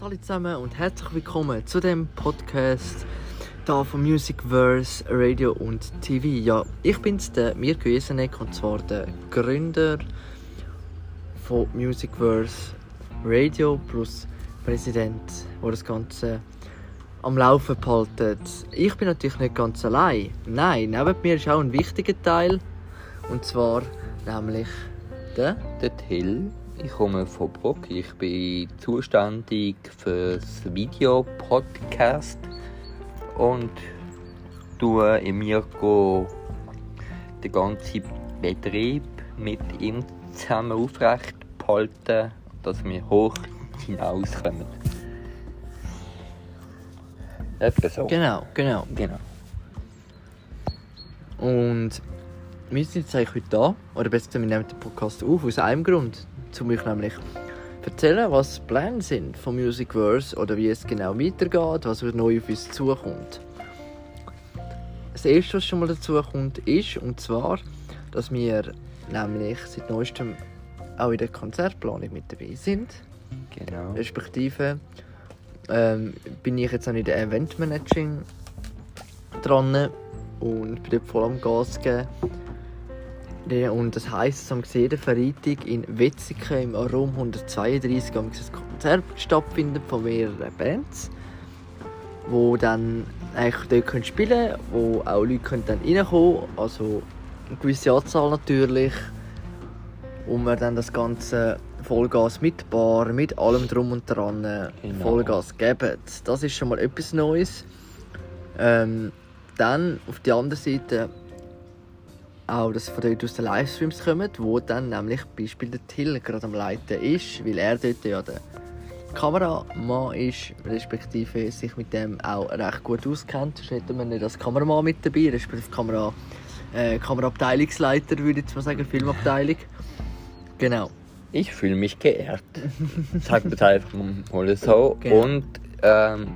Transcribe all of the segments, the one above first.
Hallo zusammen und herzlich willkommen zu dem Podcast da von Musicverse, Radio und TV. Ja, ich bin's, der Mirko Jesenek und zwar der Gründer von Musicverse Radio plus Präsident, der das Ganze am Laufen behaltet. Ich bin natürlich nicht ganz allein. Nein, neben mir ist auch ein wichtiger Teil und zwar nämlich der Der Till, ich komme von Bruck. Ich bin zuständig für das Videopodcast und tue im Mirko den ganzen Betrieb mit ihm zusammen aufrecht behalten, dass wir hoch hinauskommen. Etwa so. Genau, genau. Genau. Und wir sind jetzt eigentlich heute da, oder besser gesagt, wir nehmen den Podcast auf, aus einem Grund. Um euch nämlich erzählen, was die Pläne sind von Musicverse oder wie es genau weitergeht, was neu auf uns zukommt. Das erste, was schon mal dazu kommt, ist, und zwar, dass wir nämlich seit neuestem auch in der Konzertplanung mit dabei sind. Genau. Respektive ähm, bin ich jetzt auch in der Event Managing dran und bin dort voll am Gas geben. Ja, Und das heisst, am jeden Freitag in Wetzikon im Raum 132 am ein Konzert stattfindet von mehreren Bands, wo dann eigentlich dort können spielen können, wo auch Leute können dann reinkommen also eine gewisse Anzahl natürlich, und wir dann das Ganze Vollgas mit Bar, mit allem drum und dran Genau. Vollgas geben. Das ist schon mal etwas Neues. Ähm, dann auf der anderen Seite auch, dass von dort aus den Livestreams kommen, wo dann nämlich Beispiel der Till gerade am Leiten ist, weil er dort ja der Kameramann ist, respektive sich mit dem auch recht gut auskennt. Sonst hätte man nicht als Kameramann mit dabei, respektive Kamera, äh, Kameraabteilungsleiter, würde ich jetzt mal sagen, Filmabteilung. Genau. Ich fühle mich geehrt. Sagt das einfach mal so. Genau. Und ähm,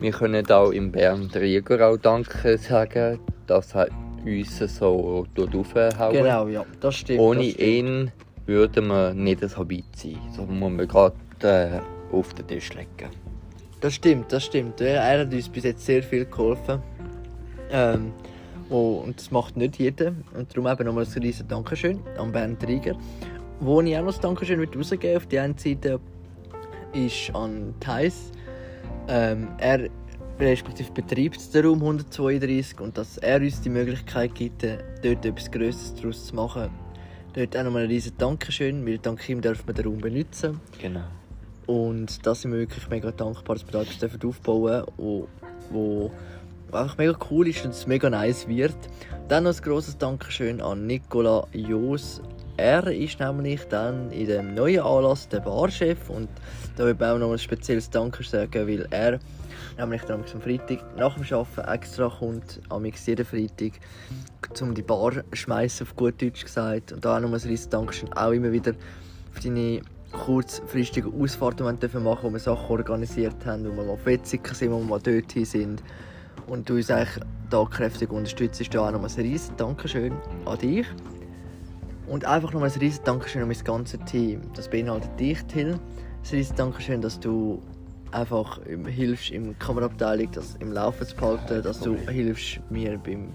wir können auch im Bernd Rieger auch Danke sagen, dass er uns so dort aufhauen. Genau, ja, das stimmt. Ohne das stimmt. ihn würden wir nicht so weit sein. So muss man gerade äh, auf den Tisch legen. Das stimmt, das stimmt. Er hat uns bis jetzt sehr viel geholfen. Ähm, wo, und das macht nicht jeder. Und darum eben nochmal ein riesen Dankeschön an Bernd Rieger. Wo ich auch noch ein Dankeschön rausgeben auf die einen Seite ist an Thais. Ähm, er respektive betreibt den Raum 132 und dass er uns die Möglichkeit gibt, äh, dort etwas Größeres daraus zu machen. Dort auch nochmal ein riesen Dankeschön, weil dank ihm dürfen wir den Raum benutzen. Genau. Und da sind wir wirklich mega dankbar, dass wir da etwas aufbauen dürfen, wo, wo einfach mega cool ist und es mega nice wird. Dann noch ein grosses Dankeschön an Nicola Jos. Er ist nämlich dann in dem neuen Anlass der Barchef und da will ich auch noch ein spezielles Danke sagen, weil er nämlich dann am Freitag nach dem Arbeiten extra kommt, am jeden Freitag, um die Bar zu schmeißen, auf gut Deutsch gesagt. Und da auch noch ein riesiges Dankeschön auch immer wieder für deine kurzfristige Ausfahrten wir dürfen machen, wo wir Sachen organisiert haben, wo wir mal auf Wetzikon sind, wo wir mal dort sind. Und du uns eigentlich da kräftig unterstützt. Da auch nochmal ein riesen Dankeschön an dich. Und einfach nochmal ein riesen Dankeschön an mein ganzes Team. Das beinhaltet dich, Till. Ein riesen Dankeschön, dass du einfach hilfst im Kameraabteilung, das im Laufen zu behalten, dass du hilfst mir beim...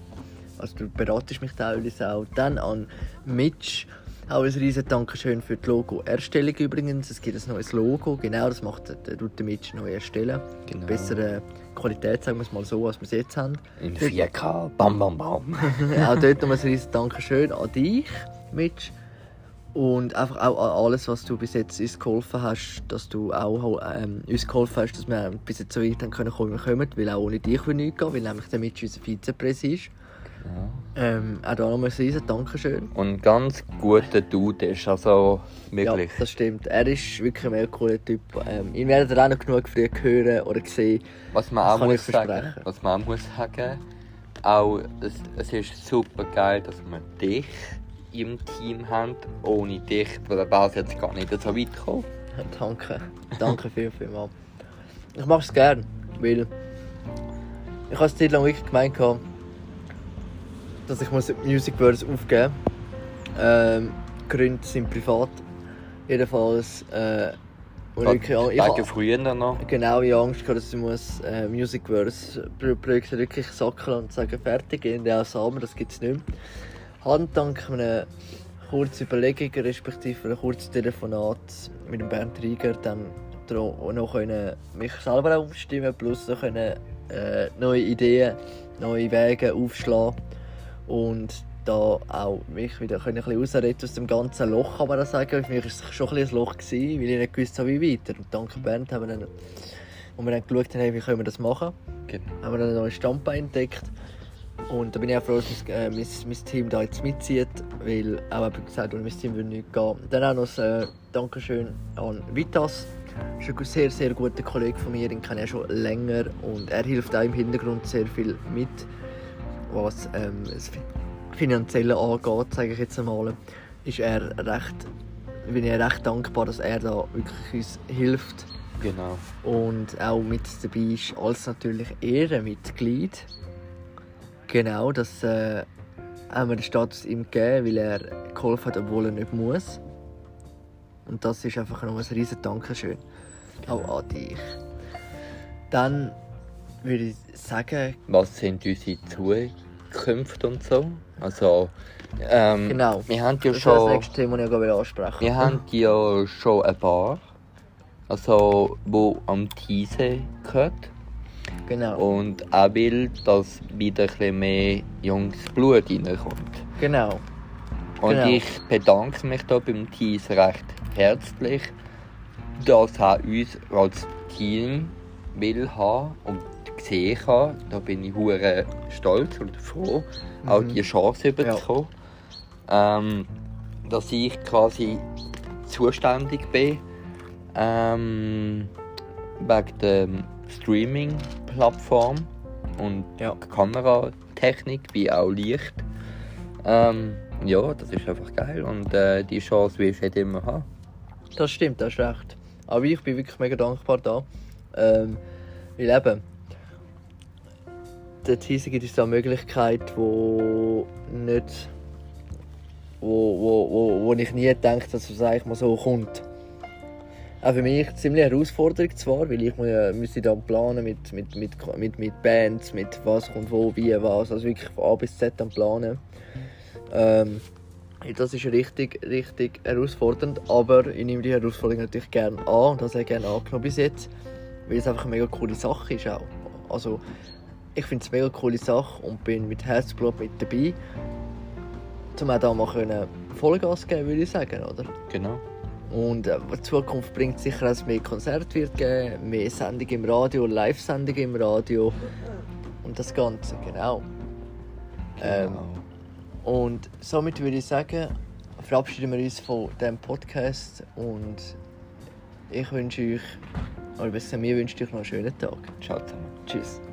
Also du beratest mich teilweise auch. Dann an Mitch. Auch ein riesen Dankeschön für die Logo-Erstellung übrigens. Es gibt ein neues Logo, genau, das macht der- Rute Mitch neu erstellen. Genau. Bessere Qualität, sagen wir es mal so, als wir es jetzt haben. In 4K. Bam, bam, bam. auch dort nochmal ein riesen Dankeschön an dich, Mitch. Und einfach auch alles, was du bis jetzt uns geholfen hast, dass du auch ähm, uns geholfen hast, dass wir bis jetzt so weit haben können kommen, kommen, weil auch ohne dich würde nichts gehen, weil nämlich der Mitch unser Vizepräs ist. Genau. Ähm, auch da nochmal ein riesen Dankeschön. Und ganz guter Dude ist also wirklich. Ja, das stimmt. Er ist wirklich ein mega cooler Typ. Ähm, ihn werdet ihr auch noch genug früh hören oder sehen. Was man Das auch muss sagen, was man auch muss sagen, auch es, es ist super geil, dass wir dich im Team haben. Ohne dich wäre es jetzt gar nicht so weit gekommen. Danke. Danke viel, viel mal. Ich mache es gern, weil ich habe es Zeit lang wirklich gemeint, dass ich muss Music Verse aufgeben muss. Ähm, Gründe sind privat. Jedenfalls äh, Und ich früher noch. genau ich Angst gehabt, dass ich muss äh, Musicverse Pro- Projekte wirklich sackeln und sagen, fertig, gehen der Samen, das gibt es nicht mehr. Habe dank einer kurzen Überlegung, respektive einem kurzen Telefonat mit dem Bernd Rieger, dann noch können mich selber auch umstimmen, plus noch können, äh, neue Ideen, neue Wege aufschlagen und da auch mich wieder können ein bisschen aus dem ganzen Loch, kann man das sagen. Für mich war es schon ein, bisschen ein Loch, gewesen, weil ich nicht gewusst habe, wie weiter. Und dank Bernd haben wir dann, und wir dann geschaut haben, wie können wir das machen, Genau. haben wir dann ein neues Standbein entdeckt. Und da bin ich auch froh, dass mein, äh, mein, mein Team da jetzt mitzieht, weil auch eben gesagt, ohne mein Team würde nicht gehen. Dann auch noch ein äh, Dankeschön an Vitas. Das ist ein sehr, sehr guter Kollege von mir, den kenne ich schon länger und er hilft auch im Hintergrund sehr viel mit, was ähm, das Fi- Finanzielle angeht, sage ich jetzt einmal. Ist er recht, bin ich recht dankbar, dass er da wirklich uns hilft Genau. und auch mit dabei ist als natürlich Ehrenmitglied. Genau, das äh, haben wir den Status ihm gegeben, weil er geholfen hat, obwohl er nicht muss. Und das ist einfach noch ein riesen Dankeschön. Auch an dich. Dann würde ich sagen, Was sind unsere Zukünfte und so? Also, ähm, Genau. wir haben ja das ist das schon, nächste Thema, das ich ansprechen wir haben ja schon eine Bar, also, wo am Teese gehört. Genau, Und er will, dass wieder ein mehr junges Blut reinkommt. genau. Und Genau. ich bedanke mich da beim Tees recht herzlich, dass er uns als Team will haben und gesehen hat. Da bin ich hure stolz und froh, auch Mhm. die Chance überzukommen. Ähm, dass ich quasi zuständig bin ähm, wegen der Streaming-Plattform und Ja. Kameratechnik wie auch Licht. Ähm, ja, das ist einfach geil und äh, die Chance will ich nicht immer haben. Das stimmt, das ist recht. Aber ich bin wirklich mega dankbar da. Ähm, weil eben, der Teaser gibt uns da eine Möglichkeit, wo nicht. wo, wo, wo, wo ich nie gedacht dass es eigentlich mal so kommt. Auch für mich eine Herausforderung zwar, weil ich ja- müsste dann planen mit, mit, mit, mit, mit Bands, mit was kommt wo, wie, was. Also wirklich von A bis Z am Planen. Ähm, das ist richtig, richtig herausfordernd, aber ich nehme die Herausforderung natürlich gerne an und habe sehr gerne angenommen bis jetzt, weil es einfach eine mega coole Sache ist auch. Also ich finde es eine mega coole Sache und bin mit Herzblut mit dabei, um auch da mal können Vollgas geben, würde ich sagen, oder? Genau. Und äh, die Zukunft bringt sicher, dass es mehr Konzerte wird geben, mehr Sendungen im Radio, Live-Sendungen im Radio und das Ganze, genau. Ähm, und somit würde ich sagen, verabschieden wir uns von diesem Podcast und ich wünsche euch, oder besser mir wünsche ich euch noch einen schönen Tag. Ciao zusammen. Tschüss.